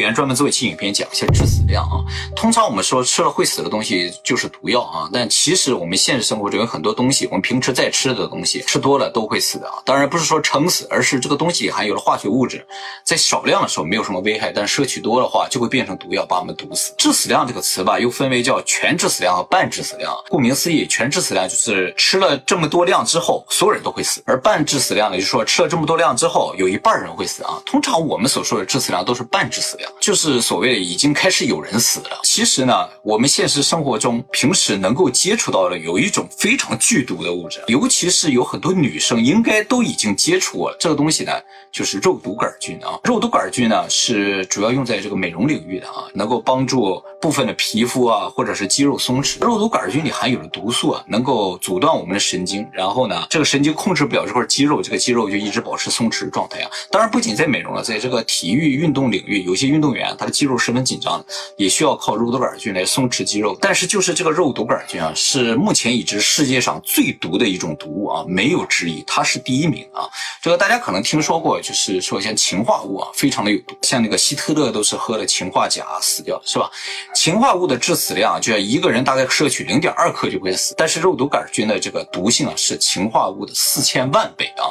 原专门做一期影片讲一下致死量啊。通常我们说吃了会死的东西就是毒药啊，但其实我们现实生活中有很多东西，我们平时在吃的东西，吃多了都会死的啊。当然不是说撑死，而是这个东西含有了化学物质，在少量的时候没有什么危害，但摄取多的话就会变成毒药，把我们毒死。致死量这个词吧，又分为叫全致死量和半致死量。顾名思义，全致死量就是吃了这么多量之后，所有人都会死；而半致死量呢，就是说吃了这么多量之后，有一半人会死啊。通常我们所说的致死量都是半致死量，就是所谓的已经开始有人死了。其实呢，我们现实生活中平时能够接触到的有一种非常剧毒的物质，尤其是有很多女生应该都已经接触过这个东西呢，就是肉毒杆菌啊。肉毒杆菌呢是主要用在这个美容领域的啊，能够帮助部分的皮肤啊或者是肌肉松弛。肉毒杆菌里含有的毒素啊，能够阻断我们的神经，然后呢，这个神经控制不了这块肌肉，这个肌肉就一直保持松弛状态啊。当然，不仅在美容了，在这个体育运动领域，有些运运动员他的肌肉十分紧张，也需要靠肉毒杆菌来松弛肌肉。但是就是这个肉毒杆菌啊，是目前已知世界上最毒的一种毒物啊，没有之一，它是第一名啊。这个大家可能听说过，就是说像氰化物啊，非常的有毒，像那个希特勒都是喝了氰化钾死掉的，是吧？氰化物的致死量，就要一个人大概摄取零点二克就会死，但是肉毒杆菌的这个毒性啊，是氰化物的四千万倍啊。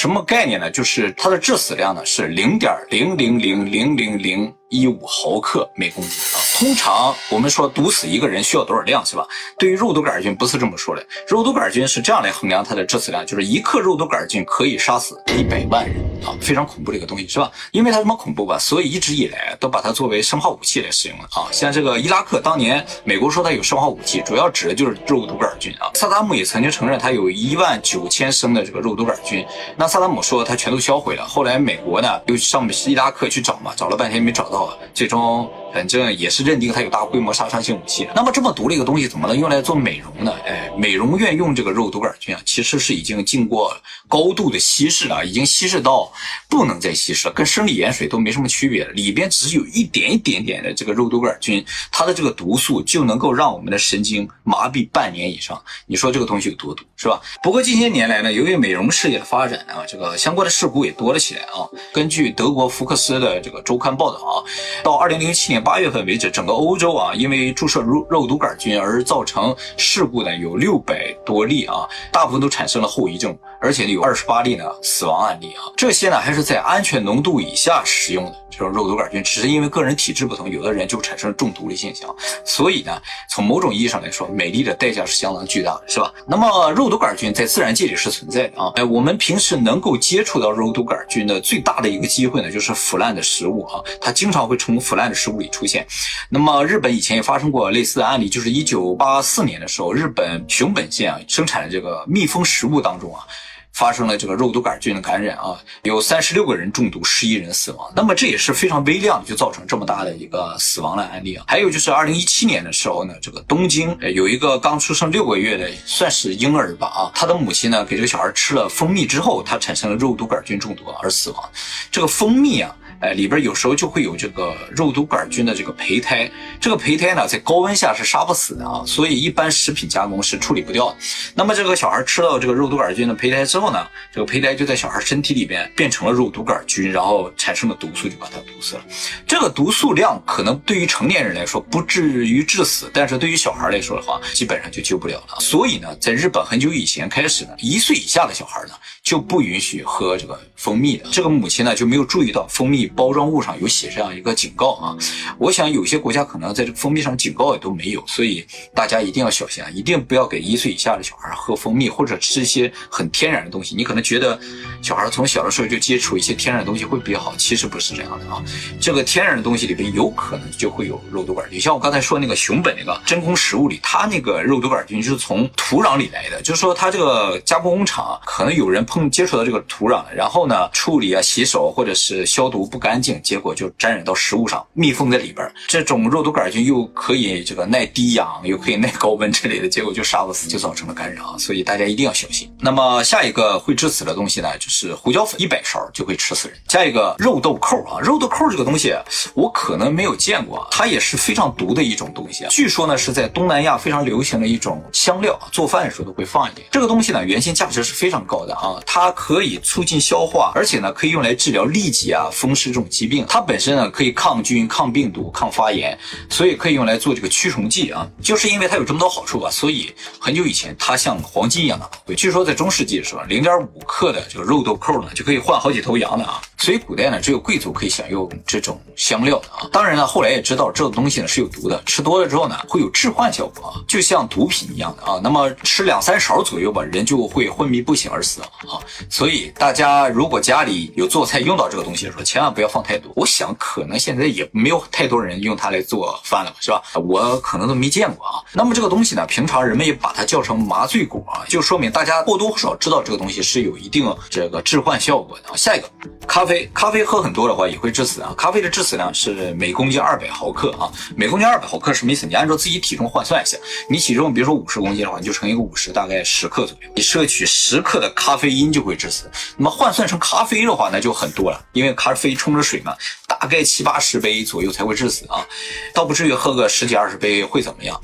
什么概念呢？就是它的致死量呢是零点零零零零零零。一五毫克每公斤啊，通常我们说毒死一个人需要多少量是吧？对于肉毒杆菌不是这么说的，肉毒杆菌是这样来衡量它的致死量，就是一克肉毒杆菌可以杀死一百万人啊，非常恐怖的一个东西是吧？因为它这么恐怖吧，所以一直以来都把它作为生化武器来使用了啊。像这个伊拉克当年美国说它有生化武器，主要指的就是肉毒杆菌啊。萨达姆也曾经承认他有一万九千升的这个肉毒杆菌，那萨达姆说他全都销毁了，后来美国呢又上伊拉克去找嘛，找了半天没找到。最终。反正也是认定它有大规模杀伤性武器。那么这么毒的一个东西，怎么能用来做美容呢？哎，美容院用这个肉毒杆菌啊，其实是已经经过高度的稀释了，已经稀释到不能再稀释了，跟生理盐水都没什么区别了。里边只有一点一点点的这个肉毒杆菌，它的这个毒素就能够让我们的神经麻痹半年以上。你说这个东西有多毒，是吧？不过近些年来呢，由于美容事业的发展啊，这个相关的事故也多了起来啊。根据德国福克斯的这个周刊报道啊，到二零零七年。八月份为止，整个欧洲啊，因为注射肉肉毒杆菌而造成事故的有六百多例啊，大部分都产生了后遗症，而且呢有二十八例呢死亡案例啊。这些呢还是在安全浓度以下使用的这种肉毒杆菌，只是因为个人体质不同，有的人就产生了中毒的现象。所以呢，从某种意义上来说，美丽的代价是相当巨大的，是吧？那么肉毒杆菌在自然界里是存在的啊。哎，我们平时能够接触到肉毒杆菌的最大的一个机会呢，就是腐烂的食物啊，它经常会从腐烂的食物里。出现，那么日本以前也发生过类似的案例，就是一九八四年的时候，日本熊本县啊生产的这个蜜蜂食物当中啊，发生了这个肉毒杆菌的感染啊，有三十六个人中毒，十一人死亡。那么这也是非常微量，就造成这么大的一个死亡的案例啊。还有就是二零一七年的时候呢，这个东京有一个刚出生六个月的算是婴儿吧啊，他的母亲呢给这个小孩吃了蜂蜜之后，他产生了肉毒杆菌中毒而死亡。这个蜂蜜啊。哎，里边有时候就会有这个肉毒杆菌的这个胚胎，这个胚胎呢，在高温下是杀不死的啊，所以一般食品加工是处理不掉的。那么这个小孩吃到这个肉毒杆菌的胚胎之后呢，这个胚胎就在小孩身体里边变成了肉毒杆菌，然后产生了毒素，就把它毒死了。这个毒素量可能对于成年人来说不至于致死，但是对于小孩来说的话，基本上就救不了了。所以呢，在日本很久以前开始呢，一岁以下的小孩呢就不允许喝这个蜂蜜的。这个母亲呢就没有注意到蜂蜜。包装物上有写这样一个警告啊，我想有些国家可能在这蜂蜜上警告也都没有，所以大家一定要小心啊，一定不要给一岁以下的小孩喝蜂蜜或者吃一些很天然的东西。你可能觉得小孩从小的时候就接触一些天然的东西会比较好，其实不是这样的啊。这个天然的东西里边有可能就会有肉毒杆菌，像我刚才说那个熊本那个真空食物里，它那个肉毒杆菌是从土壤里来的，就是说它这个加工工厂可能有人碰接触到这个土壤，然后呢处理啊洗手或者是消毒不。干净，结果就沾染到食物上，密封在里边。这种肉毒杆菌又可以这个耐低氧，又可以耐高温之类的，结果就杀不死，就造成了感染啊！所以大家一定要小心。那么下一个会致死的东西呢，就是胡椒粉，一百勺就会吃死人。下一个肉豆蔻啊，肉豆蔻这个东西我可能没有见过，它也是非常毒的一种东西。据说呢是在东南亚非常流行的一种香料，做饭的时候都会放一点。这个东西呢原先价值是非常高的啊，它可以促进消化，而且呢可以用来治疗痢疾啊、风湿。这种疾病。它本身呢可以抗菌、抗病毒、抗发炎，所以可以用来做这个驱虫剂啊。就是因为它有这么多好处吧，所以很久以前它像黄金一样的宝贵。据说在中世纪的时候，零点五克的这个肉豆蔻呢就可以换好几头羊的啊。所以古代呢只有贵族可以享用这种香料的啊。当然了，后来也知道这个东西呢是有毒的，吃多了之后呢会有致幻效果啊，就像毒品一样的啊。那么吃两三勺左右吧，人就会昏迷不醒而死啊。所以大家如果家里有做菜用到这个东西的时候，千万不要放太多。我想可能现在也没有太多人用它来做饭了，是吧？我可能都没见过啊。那么这个东西呢，平常人们也把它叫成麻醉果啊，就说明大家或多或少知道这个东西是有一定这个致幻效果的。下一个，咖啡，咖啡喝很多的话也会致死啊。咖啡的致死量是每公斤二百毫克啊，每公斤二百毫克什么意思？你按照自己体重换算一下，你体重比如说五十公斤的话，你就乘一个五十，大概十克左右。你摄取十克的咖啡因就会致死。那么换算成咖啡的话，那就很多了，因为咖啡冲着水嘛，大概七八十杯左右才会致死啊，倒不至于喝个十几二十杯会怎么样。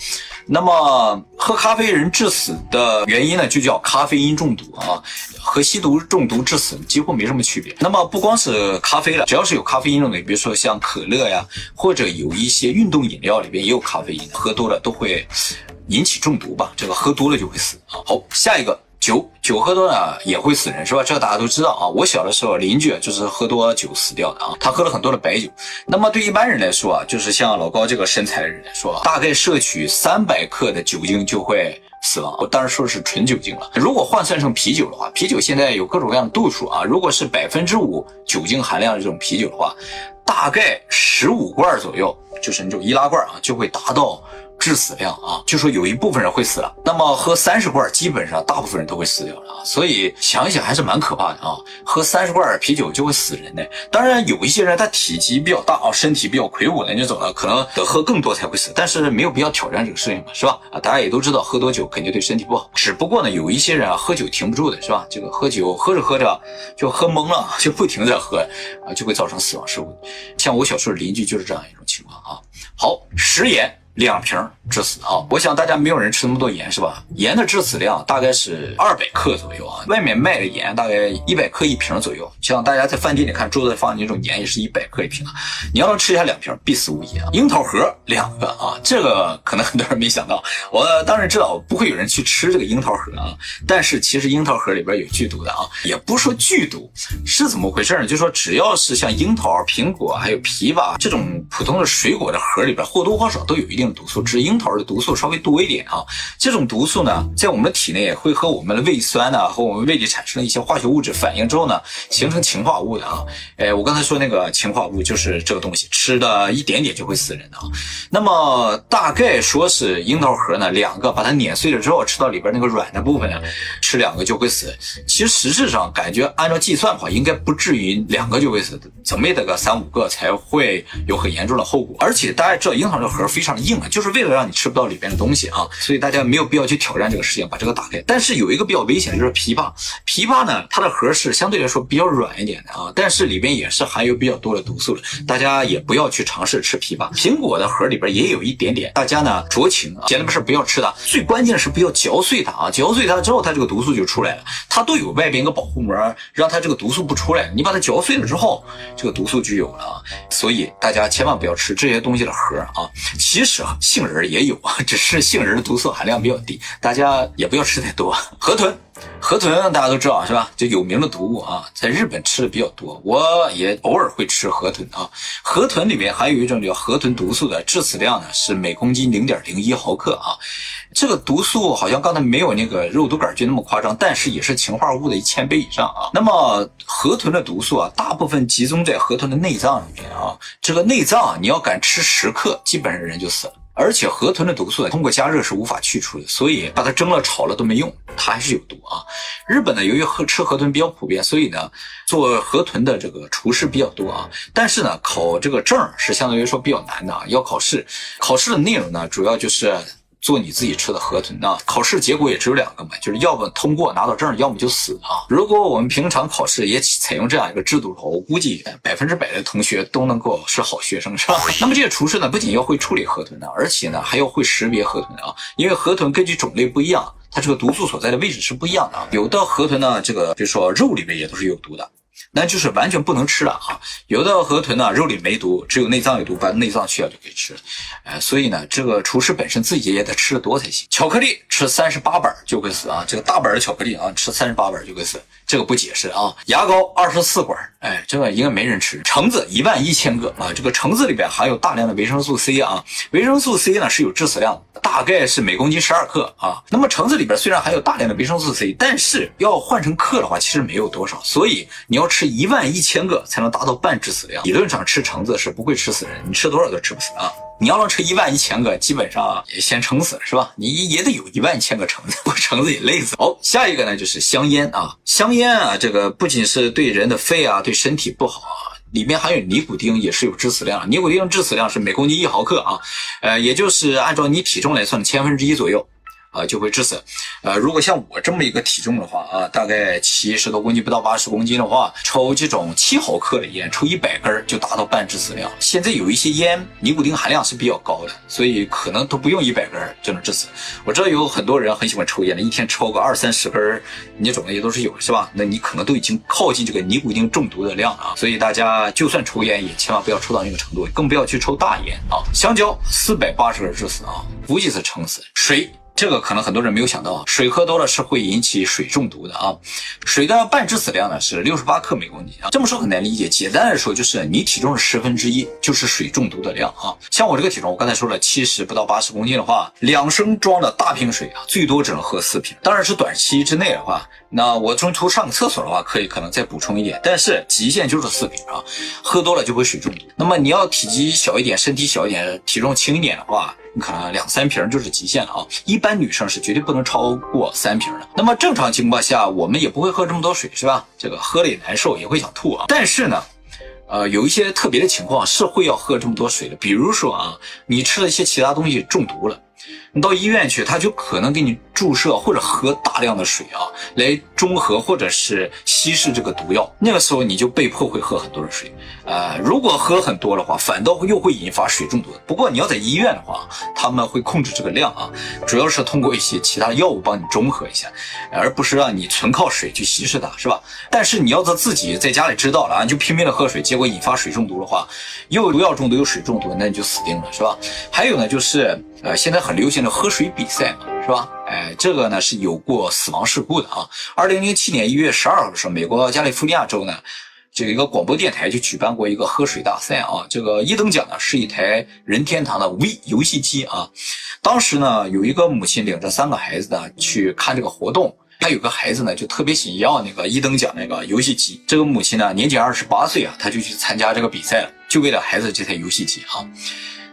那么喝咖啡人致死的原因呢，就叫咖啡因中毒啊，和吸毒中毒致死几乎没什么区别。那么不光是咖啡了，只要是有咖啡因的，比如说像可乐呀，或者有一些运动饮料里边也有咖啡因，喝多了都会引起中毒吧？这个喝多了就会死啊。好，下一个。酒酒喝多了也会死人，是吧？这个大家都知道啊。我小的时候，邻居就是喝多酒死掉的啊。他喝了很多的白酒。那么对一般人来说啊，就是像老高这个身材的人来说，大概摄取三百克的酒精就会死亡。我当然说的是纯酒精了。如果换算成啤酒的话，啤酒现在有各种各样的度数啊。如果是百分之五酒精含量的这种啤酒的话，大概十五罐左右，就是那种易拉罐啊，就会达到。致死量啊，就说有一部分人会死了，那么喝三十罐，基本上大部分人都会死掉了啊。所以想一想还是蛮可怕的啊，喝三十罐啤酒就会死人的。当然有一些人他体积比较大啊，身体比较魁梧的那种呢，可能得喝更多才会死，但是没有必要挑战这个事情嘛，是吧？啊，大家也都知道喝多酒肯定对身体不好，只不过呢有一些人啊喝酒停不住的是吧？这个喝酒喝着喝着就喝懵了，就不停的喝啊，就会造成死亡事故。像我小时候邻居就是这样一种情况啊。好，食盐。两瓶致死啊！我想大家没有人吃那么多盐是吧？盐的致死量大概是二百克左右啊。外面卖的盐大概一百克一瓶左右。像大家在饭店里看桌子放的那种盐也是一百克一瓶啊。你要能吃下两瓶，必死无疑啊！樱桃核两个啊，这个可能很多人没想到。我当然知道不会有人去吃这个樱桃核啊，但是其实樱桃核里边有剧毒的啊，也不说剧毒，是怎么回事呢？就说只要是像樱桃、苹果还有枇杷这种普通的水果的核里边，或多或少都有一定。毒素，只樱桃的毒素稍微多一点啊。这种毒素呢，在我们的体内会和我们的胃酸呢，和我们胃里产生的一些化学物质反应之后呢，形成氰化物的啊。哎，我刚才说那个氰化物就是这个东西，吃的一点点就会死人的啊。那么大概说是樱桃核呢，两个把它碾碎了之后，吃到里边那个软的部分呢，吃两个就会死。其实实质上感觉按照计算的话，应该不至于两个就会死，怎么也得个三五个才会有很严重的后果。而且大家知道樱桃这个核非常的硬。就是为了让你吃不到里边的东西啊，所以大家没有必要去挑战这个事情，把这个打开。但是有一个比较危险的就是枇杷，枇杷呢，它的核是相对来说比较软一点的啊，但是里边也是含有比较多的毒素的，大家也不要去尝试吃枇杷。苹果的核里边也有一点点，大家呢酌情啊，闲的没事不要吃它。最关键是不要嚼碎它啊，嚼碎它之后，它这个毒素就出来了。它都有外边一个保护膜，让它这个毒素不出来。你把它嚼碎了之后，这个毒素就有了啊。所以大家千万不要吃这些东西的核啊。其实。杏仁也有啊，只是杏仁的毒素含量比较低，大家也不要吃太多。河豚，河豚大家都知道是吧？就有名的毒物啊，在日本吃的比较多，我也偶尔会吃河豚啊。河豚里面还有一种叫河豚毒素的，致死量呢是每公斤零点零一毫克啊。这个毒素好像刚才没有那个肉毒杆菌那么夸张，但是也是氰化物的一千倍以上啊。那么河豚的毒素啊，大部分集中在河豚的内脏里面啊。这个内脏你要敢吃十克，基本上人就死了。而且河豚的毒素通过加热是无法去除的，所以把它蒸了炒了都没用，它还是有毒啊。日本呢，由于河吃河豚比较普遍，所以呢，做河豚的这个厨师比较多啊。但是呢，考这个证是相当于说比较难的啊，要考试。考试的内容呢，主要就是。做你自己吃的河豚啊，考试结果也只有两个嘛，就是要么通过拿到证，要么就死啊。如果我们平常考试也采用这样一个制度的话，我估计百分之百的同学都能够是好学生，是吧？那么这些厨师呢，不仅要会处理河豚呢，而且呢还要会识别河豚啊，因为河豚根据种类不一样，它这个毒素所在的位置是不一样的啊。有的河豚呢，这个比如说肉里面也都是有毒的。那就是完全不能吃了啊。有的河豚呢，肉里没毒，只有内脏有毒，把内脏去掉就可以吃。呃，所以呢，这个厨师本身自己也得吃的多才行。巧克力吃三十八板就会死啊，这个大板的巧克力啊，吃三十八板就会死。这个不解释啊，牙膏二十四管，哎，这个应该没人吃。橙子一万一千个啊，这个橙子里边含有大量的维生素 C 啊，维生素 C 呢是有致死量的，大概是每公斤十二克啊。那么橙子里边虽然含有大量的维生素 C，但是要换成克的话，其实没有多少，所以你要吃一万一千个才能达到半致死量。理论上吃橙子是不会吃死人，你吃多少都吃不死啊。你要能吃一万一千个，基本上也先撑死了，是吧？你也得有一万一千个橙子，不橙子也累死。好，下一个呢就是香烟啊，香烟啊，这个不仅是对人的肺啊，对身体不好啊，里面含有尼古丁也是有致死量，尼古丁致死量是每公斤一毫克啊，呃，也就是按照你体重来算的千分之一左右。啊，就会致死。呃，如果像我这么一个体重的话啊，大概七十多公斤不到八十公斤的话，抽这种七毫克的烟，抽一百根就达到半致死量。现在有一些烟尼古丁含量是比较高的，所以可能都不用一百根就能致死。我知道有很多人很喜欢抽烟的，一天抽个二三十根，你种的也都是有，是吧？那你可能都已经靠近这个尼古丁中毒的量了啊。所以大家就算抽烟，也千万不要抽到那个程度，更不要去抽大烟啊。香蕉四百八十根致死啊，估计是撑死。水。这个可能很多人没有想到，水喝多了是会引起水中毒的啊。水的半致死量呢是六十八克每公斤啊。这么说很难理解，简单来说就是你体重的十分之一就是水中毒的量啊。像我这个体重，我刚才说了七十不到八十公斤的话，两升装的大瓶水啊，最多只能喝四瓶。当然是短期之内的话，那我中途上个厕所的话，可以可能再补充一点，但是极限就是四瓶啊。喝多了就会水中毒。那么你要体积小一点，身体小一点，体重轻一点的话。你可能两三瓶就是极限了啊！一般女生是绝对不能超过三瓶的。那么正常情况下，我们也不会喝这么多水，是吧？这个喝了也难受，也会想吐啊。但是呢，呃，有一些特别的情况是会要喝这么多水的，比如说啊，你吃了一些其他东西中毒了。你到医院去，他就可能给你注射或者喝大量的水啊，来中和或者是稀释这个毒药。那个时候你就被迫会喝很多的水，呃，如果喝很多的话，反倒又会引发水中毒。不过你要在医院的话，他们会控制这个量啊，主要是通过一些其他药物帮你中和一下，而不是让你纯靠水去稀释它，是吧？但是你要是自己在家里知道了啊，就拼命的喝水，结果引发水中毒的话，又毒药中毒又水中毒，那你就死定了，是吧？还有呢，就是。呃，现在很流行的喝水比赛嘛，是吧？哎，这个呢是有过死亡事故的啊。二零零七年一月十二号的时候，美国加利福尼亚州呢，这个一个广播电台就举办过一个喝水大赛啊。这个一等奖呢是一台任天堂的 V 游戏机啊。当时呢，有一个母亲领着三个孩子呢去看这个活动，还有个孩子呢就特别想要那个一等奖那个游戏机。这个母亲呢年仅二十八岁啊，她就去参加这个比赛了，就为了孩子这台游戏机啊。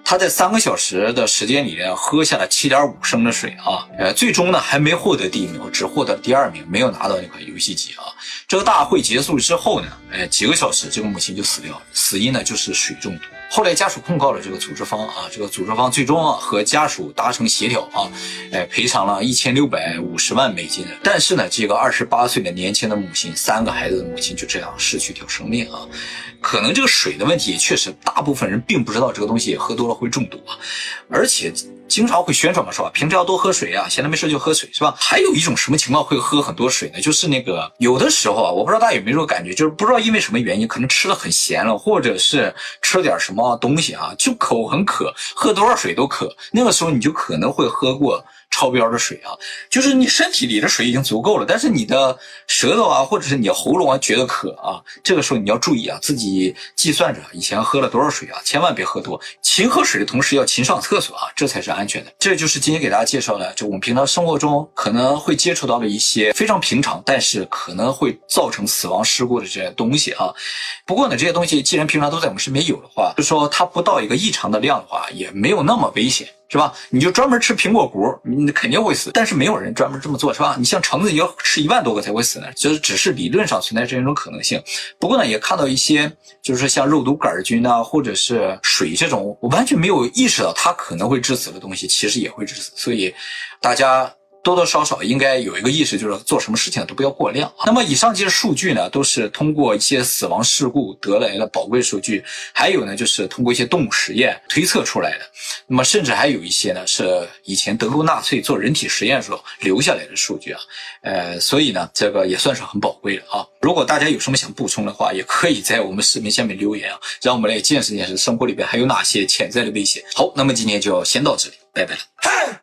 他在三个小时的时间里面，喝下了七点五升的水啊，呃，最终呢还没获得第一名，只获得第二名，没有拿到那款游戏机啊。这个大会结束之后呢，哎，几个小时，这个母亲就死掉了，死因呢就是水中毒。后来家属控告了这个组织方啊，这个组织方最终啊和家属达成协调啊，哎，赔偿了一千六百五十万美金。但是呢，这个二十八岁的年轻的母亲，三个孩子的母亲就这样失去一条生命啊。可能这个水的问题也，确实大部分人并不知道这个东西喝多了会中毒啊，而且。经常会宣传嘛，是吧？平时要多喝水啊，闲着没事就喝水，是吧？还有一种什么情况会喝很多水呢？就是那个有的时候啊，我不知道大家有没有这种感觉，就是不知道因为什么原因，可能吃的很咸了，或者是吃了点什么东西啊，就口很渴，喝多少水都渴。那个时候你就可能会喝过。超标的水啊，就是你身体里的水已经足够了，但是你的舌头啊，或者是你喉咙啊觉得渴啊，这个时候你要注意啊，自己计算着以前喝了多少水啊，千万别喝多，勤喝水的同时要勤上厕所啊，这才是安全的。这就是今天给大家介绍的，就我们平常生活中可能会接触到的一些非常平常，但是可能会造成死亡事故的这些东西啊。不过呢，这些东西既然平常都在我们身边有的话，就说它不到一个异常的量的话，也没有那么危险。是吧？你就专门吃苹果核，你肯定会死。但是没有人专门这么做，是吧？你像橙子，你要吃一万多个才会死呢。就是只是理论上存在这样一种可能性。不过呢，也看到一些，就是像肉毒杆菌啊，或者是水这种，我完全没有意识到它可能会致死的东西，其实也会致死。所以大家多多少少应该有一个意识，就是做什么事情都不要过量。那么以上这些数据呢，都是通过一些死亡事故得来的宝贵数据，还有呢，就是通过一些动物实验推测出来的。那么甚至还有一些呢，是以前德国纳粹做人体实验时候留下来的数据啊。呃，所以呢，这个也算是很宝贵的啊。如果大家有什么想补充的话，也可以在我们视频下面留言啊，让我们来见识见识生活里边还有哪些潜在的危险。好，那么今天就先到这里，拜拜了。